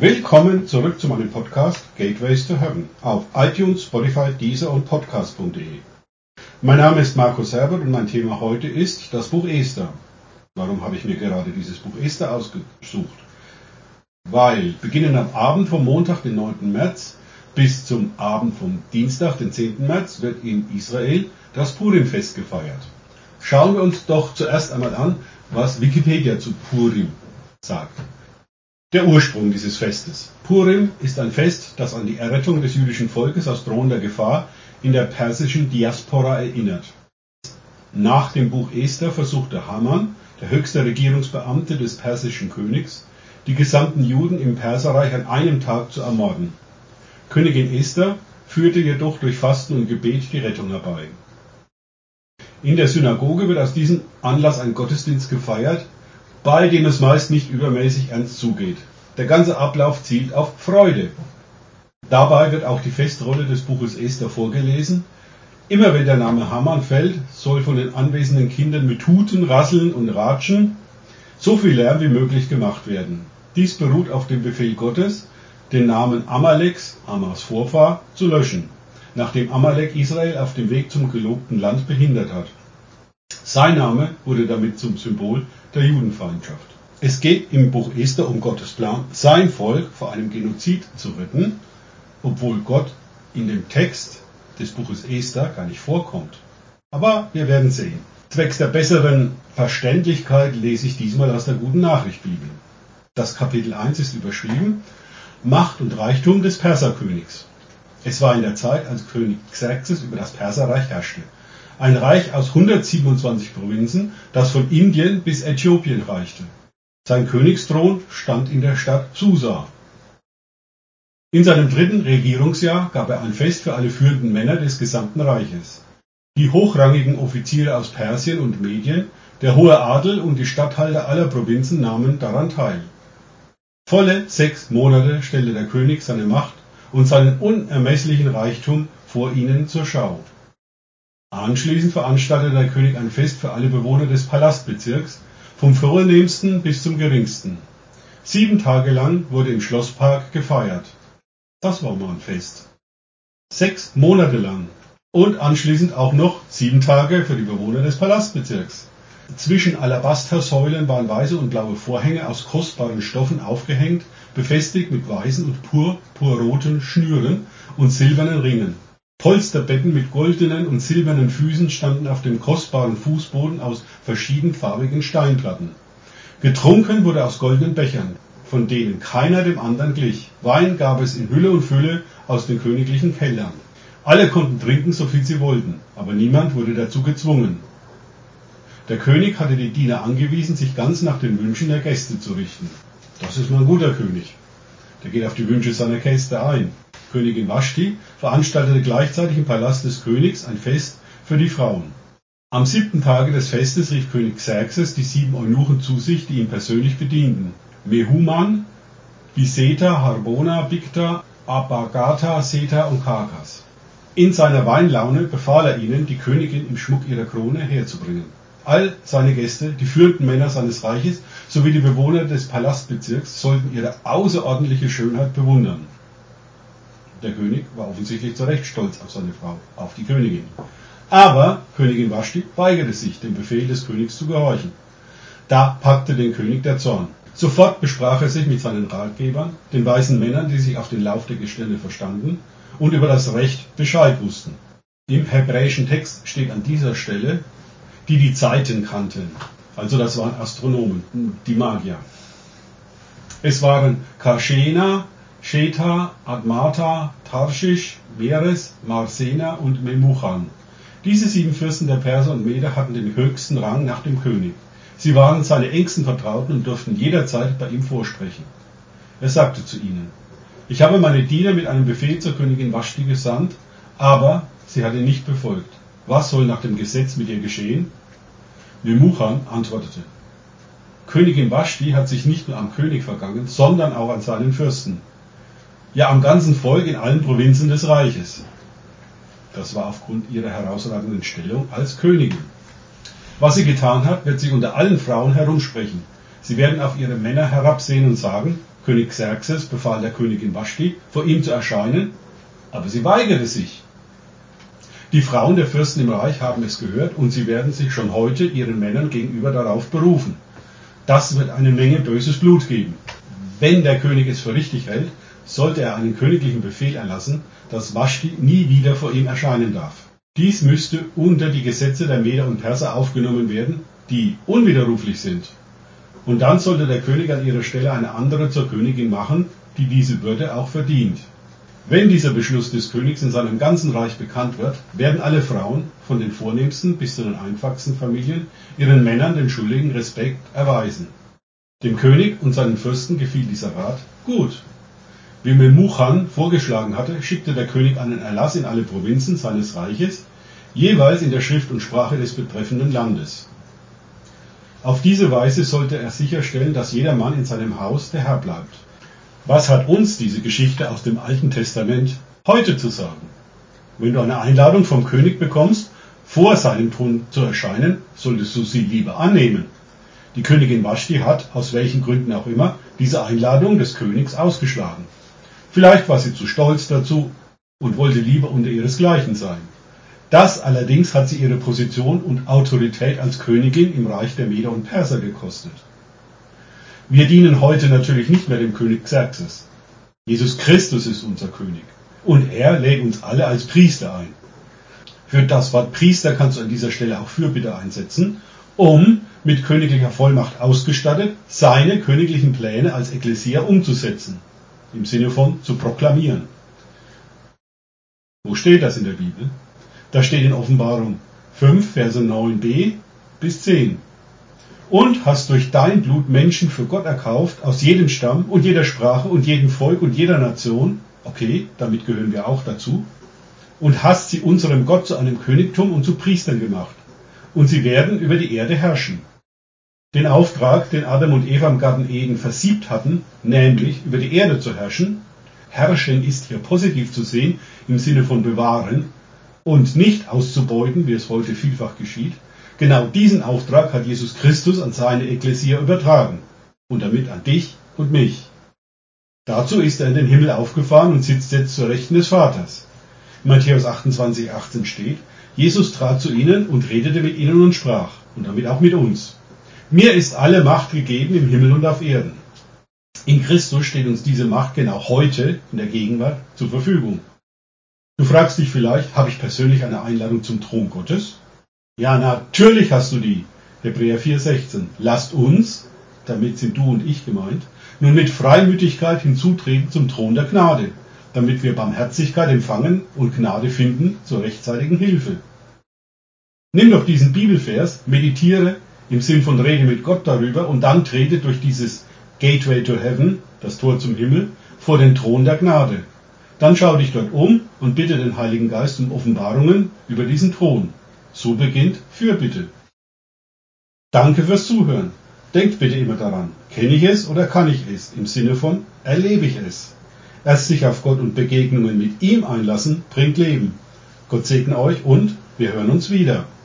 Willkommen zurück zu meinem Podcast Gateways to Heaven auf iTunes, Spotify, Deezer und Podcast.de. Mein Name ist Markus Herbert und mein Thema heute ist das Buch Esther. Warum habe ich mir gerade dieses Buch Esther ausgesucht? Weil beginnend am Abend vom Montag, den 9. März, bis zum Abend vom Dienstag, den 10. März, wird in Israel das Purim-Fest gefeiert. Schauen wir uns doch zuerst einmal an, was Wikipedia zu Purim sagt. Der Ursprung dieses Festes. Purim ist ein Fest, das an die Errettung des jüdischen Volkes aus drohender Gefahr in der persischen Diaspora erinnert. Nach dem Buch Esther versuchte Haman, der höchste Regierungsbeamte des persischen Königs, die gesamten Juden im Perserreich an einem Tag zu ermorden. Königin Esther führte jedoch durch Fasten und Gebet die Rettung herbei. In der Synagoge wird aus diesem Anlass ein Gottesdienst gefeiert, bei dem es meist nicht übermäßig ernst zugeht. Der ganze Ablauf zielt auf Freude. Dabei wird auch die Festrolle des Buches Esther vorgelesen. Immer wenn der Name Haman fällt, soll von den anwesenden Kindern mit Tuten, Rasseln und Ratschen so viel Lärm wie möglich gemacht werden. Dies beruht auf dem Befehl Gottes, den Namen Amaleks, Amas Vorfahr, zu löschen, nachdem Amalek Israel auf dem Weg zum gelobten Land behindert hat. Sein Name wurde damit zum Symbol der Judenfeindschaft. Es geht im Buch Esther um Gottes Plan, sein Volk vor einem Genozid zu retten, obwohl Gott in dem Text des Buches Esther gar nicht vorkommt. Aber wir werden sehen. Zwecks der besseren Verständlichkeit lese ich diesmal aus der Guten Nachricht Bibel. Das Kapitel 1 ist überschrieben Macht und Reichtum des Perserkönigs. Es war in der Zeit, als König Xerxes über das Perserreich herrschte. Ein Reich aus 127 Provinzen, das von Indien bis Äthiopien reichte. Sein Königsthron stand in der Stadt Susa. In seinem dritten Regierungsjahr gab er ein Fest für alle führenden Männer des gesamten Reiches. Die hochrangigen Offiziere aus Persien und Medien, der hohe Adel und die Statthalter aller Provinzen nahmen daran teil. Volle sechs Monate stellte der König seine Macht und seinen unermesslichen Reichtum vor ihnen zur Schau. Anschließend veranstaltete der König ein Fest für alle Bewohner des Palastbezirks, vom vornehmsten bis zum geringsten. Sieben Tage lang wurde im Schlosspark gefeiert. Das war mal ein Fest. Sechs Monate lang. Und anschließend auch noch sieben Tage für die Bewohner des Palastbezirks. Zwischen Alabastersäulen waren weiße und blaue Vorhänge aus kostbaren Stoffen aufgehängt, befestigt mit weißen und purpurroten Schnüren und silbernen Ringen. Polsterbetten mit goldenen und silbernen Füßen standen auf dem kostbaren Fußboden aus verschiedenfarbigen Steinplatten. Getrunken wurde aus goldenen Bechern, von denen keiner dem anderen glich. Wein gab es in Hülle und Fülle aus den königlichen Kellern. Alle konnten trinken, so viel sie wollten, aber niemand wurde dazu gezwungen. Der König hatte die Diener angewiesen, sich ganz nach den Wünschen der Gäste zu richten. Das ist mal ein guter König. Der geht auf die Wünsche seiner Gäste ein. Königin Vashti veranstaltete gleichzeitig im Palast des Königs ein Fest für die Frauen. Am siebten Tage des Festes rief König Xerxes die sieben Eunuchen zu sich, die ihn persönlich bedienten. Mehuman, Biseta, Harbona, Bikta, Abagata, Seta und Karkas. In seiner Weinlaune befahl er ihnen, die Königin im Schmuck ihrer Krone herzubringen. All seine Gäste, die führenden Männer seines Reiches sowie die Bewohner des Palastbezirks sollten ihre außerordentliche Schönheit bewundern. Der König war offensichtlich zu Recht stolz auf seine Frau, auf die Königin. Aber Königin Vashti weigerte sich, dem Befehl des Königs zu gehorchen. Da packte den König der Zorn. Sofort besprach er sich mit seinen Ratgebern, den weißen Männern, die sich auf den Lauf der Gestirne verstanden und über das Recht Bescheid wussten. Im hebräischen Text steht an dieser Stelle, die die Zeiten kannten. Also das waren Astronomen, die Magier. Es waren Karschena, Sheta, Admata, Tarschisch, Meres, Marsena und Memuchan. Diese sieben Fürsten der Perser und Meder hatten den höchsten Rang nach dem König. Sie waren seine engsten Vertrauten und durften jederzeit bei ihm vorsprechen. Er sagte zu ihnen, ich habe meine Diener mit einem Befehl zur Königin Vashti gesandt, aber sie hat ihn nicht befolgt. Was soll nach dem Gesetz mit ihr geschehen? Memuchan antwortete, Königin Vashti hat sich nicht nur am König vergangen, sondern auch an seinen Fürsten ja am ganzen Volk in allen Provinzen des Reiches. Das war aufgrund ihrer herausragenden Stellung als Königin. Was sie getan hat, wird sie unter allen Frauen herumsprechen. Sie werden auf ihre Männer herabsehen und sagen, König Xerxes befahl der Königin Vashti, vor ihm zu erscheinen, aber sie weigerte sich. Die Frauen der Fürsten im Reich haben es gehört und sie werden sich schon heute ihren Männern gegenüber darauf berufen. Das wird eine Menge böses Blut geben. Wenn der König es für richtig hält, sollte er einen königlichen Befehl erlassen, dass Vashti nie wieder vor ihm erscheinen darf. Dies müsste unter die Gesetze der Meder und Perser aufgenommen werden, die unwiderruflich sind. Und dann sollte der König an ihrer Stelle eine andere zur Königin machen, die diese Würde auch verdient. Wenn dieser Beschluss des Königs in seinem ganzen Reich bekannt wird, werden alle Frauen, von den vornehmsten bis zu den einfachsten Familien, ihren Männern den schuldigen Respekt erweisen. Dem König und seinen Fürsten gefiel dieser Rat gut. Wie Memuchan vorgeschlagen hatte, schickte der König einen Erlass in alle Provinzen seines Reiches, jeweils in der Schrift und Sprache des betreffenden Landes. Auf diese Weise sollte er sicherstellen, dass jeder Mann in seinem Haus der Herr bleibt. Was hat uns diese Geschichte aus dem Alten Testament heute zu sagen? Wenn du eine Einladung vom König bekommst, vor seinem Thron zu erscheinen, solltest du sie lieber annehmen. Die Königin Vashti hat, aus welchen Gründen auch immer, diese Einladung des Königs ausgeschlagen. Vielleicht war sie zu stolz dazu und wollte lieber unter ihresgleichen sein. Das allerdings hat sie ihre Position und Autorität als Königin im Reich der Meder und Perser gekostet. Wir dienen heute natürlich nicht mehr dem König Xerxes. Jesus Christus ist unser König. Und er lädt uns alle als Priester ein. Für das Wort Priester kannst du an dieser Stelle auch Fürbitte einsetzen, um mit königlicher Vollmacht ausgestattet, seine königlichen Pläne als Ekklesia umzusetzen. Im Sinne von zu proklamieren. Wo steht das in der Bibel? Da steht in Offenbarung 5, Verse 9b bis 10 und hast durch dein Blut Menschen für Gott erkauft, aus jedem Stamm und jeder Sprache und jedem Volk und jeder Nation, okay, damit gehören wir auch dazu, und hast sie unserem Gott zu einem Königtum und zu Priestern gemacht, und sie werden über die Erde herrschen. Den Auftrag, den Adam und Eva im Garten Eden versiebt hatten, nämlich über die Erde zu herrschen, herrschen ist hier positiv zu sehen im Sinne von bewahren und nicht auszubeuten, wie es heute vielfach geschieht, Genau diesen Auftrag hat Jesus Christus an seine Ekklesia übertragen und damit an dich und mich. Dazu ist er in den Himmel aufgefahren und sitzt jetzt zur Rechten des Vaters. In Matthäus 28, 18 steht, Jesus trat zu ihnen und redete mit ihnen und sprach, und damit auch mit uns. Mir ist alle Macht gegeben im Himmel und auf Erden. In Christus steht uns diese Macht genau heute in der Gegenwart zur Verfügung. Du fragst dich vielleicht, habe ich persönlich eine Einladung zum Thron Gottes? Ja, natürlich hast du die. Hebräer 4,16. Lasst uns, damit sind du und ich gemeint, nun mit Freimütigkeit hinzutreten zum Thron der Gnade, damit wir Barmherzigkeit empfangen und Gnade finden zur rechtzeitigen Hilfe. Nimm doch diesen Bibelvers, meditiere im Sinn von Rede mit Gott darüber und dann trete durch dieses Gateway to Heaven, das Tor zum Himmel, vor den Thron der Gnade. Dann schau dich dort um und bitte den Heiligen Geist um Offenbarungen über diesen Thron. So beginnt Fürbitte. Danke fürs Zuhören. Denkt bitte immer daran, kenne ich es oder kann ich es? Im Sinne von, erlebe ich es. Erst sich auf Gott und Begegnungen mit ihm einlassen, bringt Leben. Gott segne euch und wir hören uns wieder.